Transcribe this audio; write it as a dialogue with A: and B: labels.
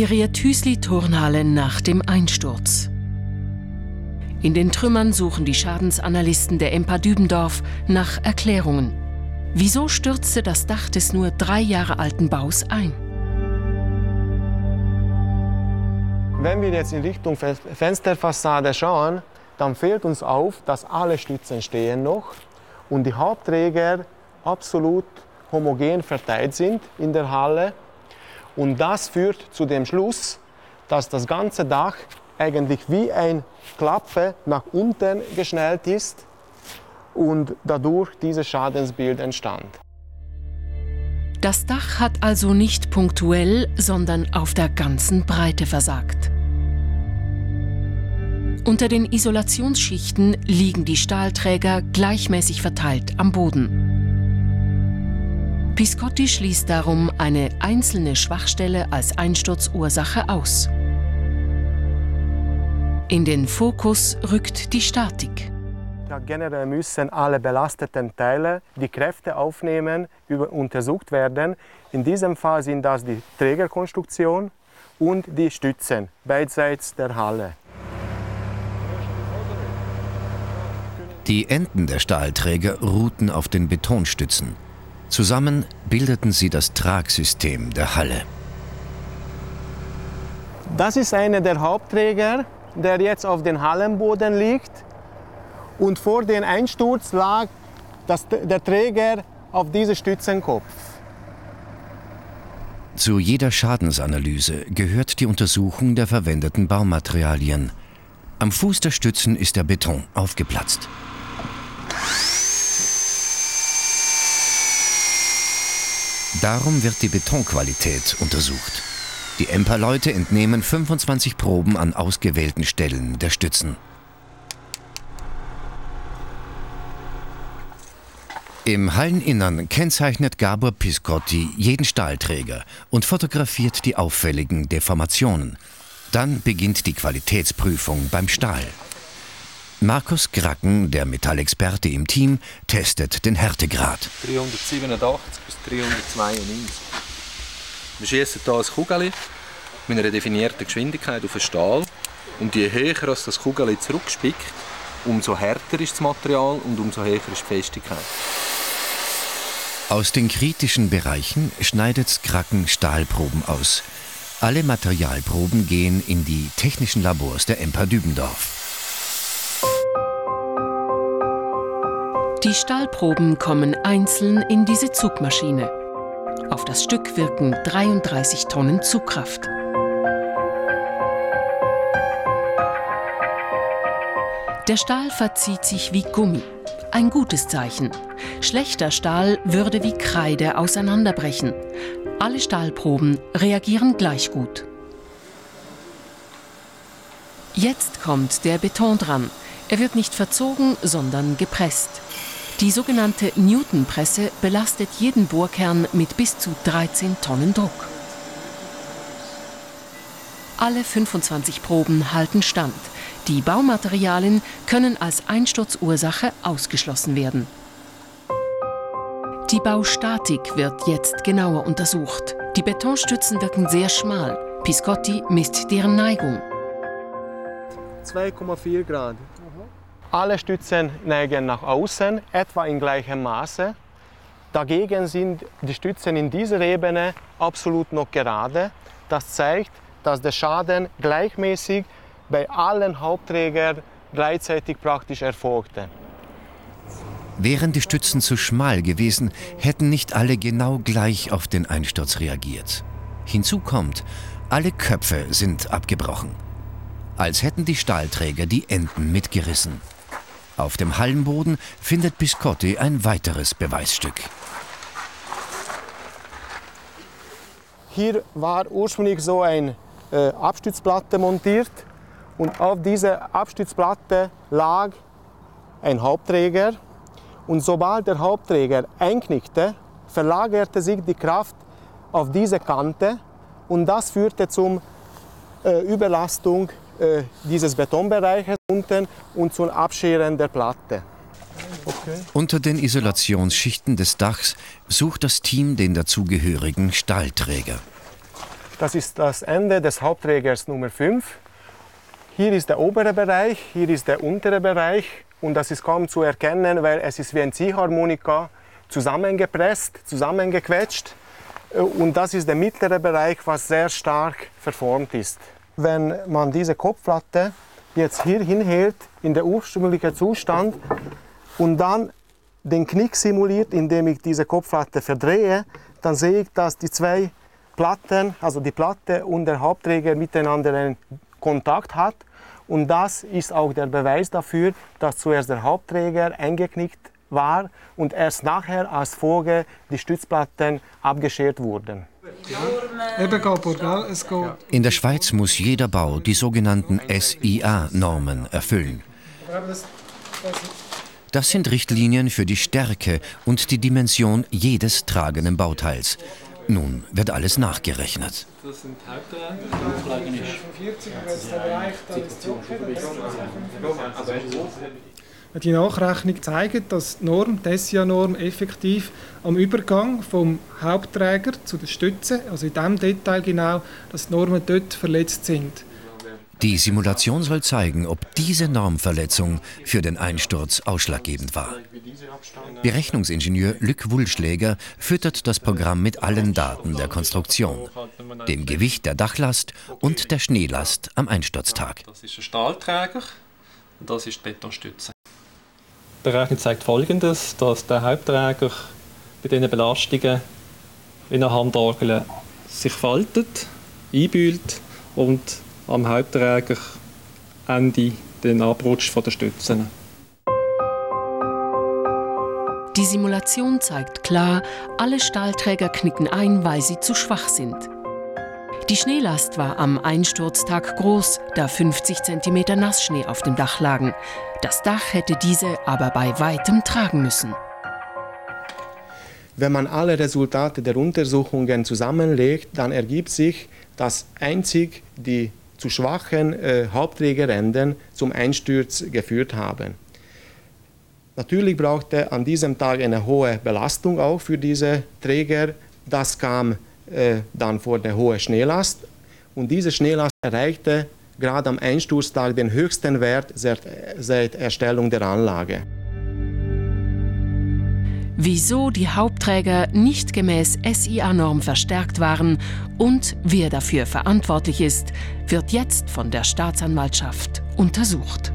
A: Die Rietüsli-Turnhalle nach dem Einsturz. In den Trümmern suchen die Schadensanalysten der EMPA Dübendorf nach Erklärungen. Wieso stürzte das Dach des nur drei Jahre alten Baus ein?
B: Wenn wir jetzt in Richtung Fensterfassade schauen, dann fällt uns auf, dass alle Stützen stehen noch und die Hauptträger absolut homogen verteilt sind in der Halle. Und das führt zu dem Schluss, dass das ganze Dach eigentlich wie ein Klappe nach unten geschnellt ist und dadurch dieses Schadensbild entstand.
A: Das Dach hat also nicht punktuell, sondern auf der ganzen Breite versagt. Unter den Isolationsschichten liegen die Stahlträger gleichmäßig verteilt am Boden. Piscotti schließt darum eine einzelne Schwachstelle als Einsturzursache aus. In den Fokus rückt die Statik.
B: Ja, generell müssen alle belasteten Teile die Kräfte aufnehmen, über, untersucht werden. In diesem Fall sind das die Trägerkonstruktion und die Stützen beidseits der Halle.
C: Die Enden der Stahlträger ruhten auf den Betonstützen. Zusammen bildeten sie das Tragsystem der Halle.
B: Das ist einer der Hauptträger, der jetzt auf dem Hallenboden liegt. Und vor dem Einsturz lag das, der Träger auf diesem Stützenkopf.
C: Zu jeder Schadensanalyse gehört die Untersuchung der verwendeten Baumaterialien. Am Fuß der Stützen ist der Beton aufgeplatzt. Darum wird die Betonqualität untersucht. Die EMPA-Leute entnehmen 25 Proben an ausgewählten Stellen der Stützen. Im Halleninnern kennzeichnet Gabor Piscotti jeden Stahlträger und fotografiert die auffälligen Deformationen. Dann beginnt die Qualitätsprüfung beim Stahl. Markus Gracken, der Metallexperte im Team, testet den Härtegrad.
D: 387 bis 392. Wir schießen hier ein Kugel mit einer definierten Geschwindigkeit auf den Stahl. Und je höher das Kugel zurückspickt, umso härter ist das Material und umso höher ist die Festigkeit.
C: Aus den kritischen Bereichen schneidet Kraken Stahlproben aus. Alle Materialproben gehen in die technischen Labors der EMPA Dübendorf.
A: Die Stahlproben kommen einzeln in diese Zugmaschine. Auf das Stück wirken 33 Tonnen Zugkraft. Der Stahl verzieht sich wie Gummi. Ein gutes Zeichen. Schlechter Stahl würde wie Kreide auseinanderbrechen. Alle Stahlproben reagieren gleich gut. Jetzt kommt der Beton dran. Er wird nicht verzogen, sondern gepresst. Die sogenannte Newtonpresse belastet jeden Bohrkern mit bis zu 13 Tonnen Druck. Alle 25 Proben halten stand. Die Baumaterialien können als Einsturzursache ausgeschlossen werden. Die Baustatik wird jetzt genauer untersucht. Die Betonstützen wirken sehr schmal. Piscotti misst deren Neigung.
B: 2,4 Grad. Alle Stützen neigen nach außen, etwa in gleichem Maße. Dagegen sind die Stützen in dieser Ebene absolut noch gerade. Das zeigt, dass der Schaden gleichmäßig bei allen Hauptträgern gleichzeitig praktisch erfolgte.
C: Wären die Stützen zu schmal gewesen, hätten nicht alle genau gleich auf den Einsturz reagiert. Hinzu kommt, alle Köpfe sind abgebrochen. Als hätten die Stahlträger die Enden mitgerissen. Auf dem Hallenboden findet Biscotti ein weiteres Beweisstück.
B: Hier war ursprünglich so eine äh, Abstützplatte montiert und auf dieser Abstützplatte lag ein Hauptträger und sobald der Hauptträger einknickte, verlagerte sich die Kraft auf diese Kante und das führte zur äh, Überlastung äh, dieses Betonbereiches unten und zum Abscheren der Platte.
C: Okay. Unter den Isolationsschichten des Dachs sucht das Team den dazugehörigen Stahlträger.
B: Das ist das Ende des Hauptträgers Nummer 5. Hier ist der obere Bereich, hier ist der untere Bereich und das ist kaum zu erkennen, weil es ist wie ein Ziehharmonika zusammengepresst, zusammengequetscht und das ist der mittlere Bereich, was sehr stark verformt ist. Wenn man diese Kopfplatte jetzt hier hinhält, in der ursprünglichen Zustand, und dann den Knick simuliert, indem ich diese Kopfplatte verdrehe, dann sehe ich, dass die zwei Platten, also die Platte und der Hauptträger miteinander einen Kontakt hat. Und das ist auch der Beweis dafür, dass zuerst der Hauptträger eingeknickt war und erst nachher als Folge die Stützplatten abgeschert wurden.
C: In der Schweiz muss jeder Bau die sogenannten SIA-Normen erfüllen. Das sind Richtlinien für die Stärke und die Dimension jedes tragenden Bauteils. Nun wird alles nachgerechnet. Das sind
E: die Nachrechnung zeigt, dass die Norm, die SIA-Norm, effektiv am Übergang vom Hauptträger zu den Stützen, also in dem Detail genau, dass die Normen dort verletzt sind.
C: Die Simulation soll zeigen, ob diese Normverletzung für den Einsturz ausschlaggebend war. Berechnungsingenieur Lück Wulschläger füttert das Programm mit allen Daten der Konstruktion, dem Gewicht der Dachlast und der Schneelast am Einsturztag.
F: Das ist ein Stahlträger und das ist die Betonstütze. Die Berechnung zeigt folgendes, dass der Hauptträger bei diesen Belastungen in der Handorgel sich faltet, einbühlt und am Hauptträger Ende den Abrutsch der Stützen.
A: Die Simulation zeigt klar, alle Stahlträger knicken ein, weil sie zu schwach sind. Die Schneelast war am Einsturztag groß, da 50 cm Nassschnee auf dem Dach lagen. Das Dach hätte diese aber bei weitem tragen müssen.
B: Wenn man alle Resultate der Untersuchungen zusammenlegt, dann ergibt sich, dass einzig die zu schwachen äh, Hauptträgerenden zum Einsturz geführt haben. Natürlich brauchte an diesem Tag eine hohe Belastung auch für diese Träger. Das kam dann vor der hohen Schneelast. Und diese Schneelast erreichte gerade am Einsturztag den höchsten Wert seit, seit Erstellung der Anlage.
A: Wieso die Hauptträger nicht gemäß SIA-Norm verstärkt waren und wer dafür verantwortlich ist, wird jetzt von der Staatsanwaltschaft untersucht.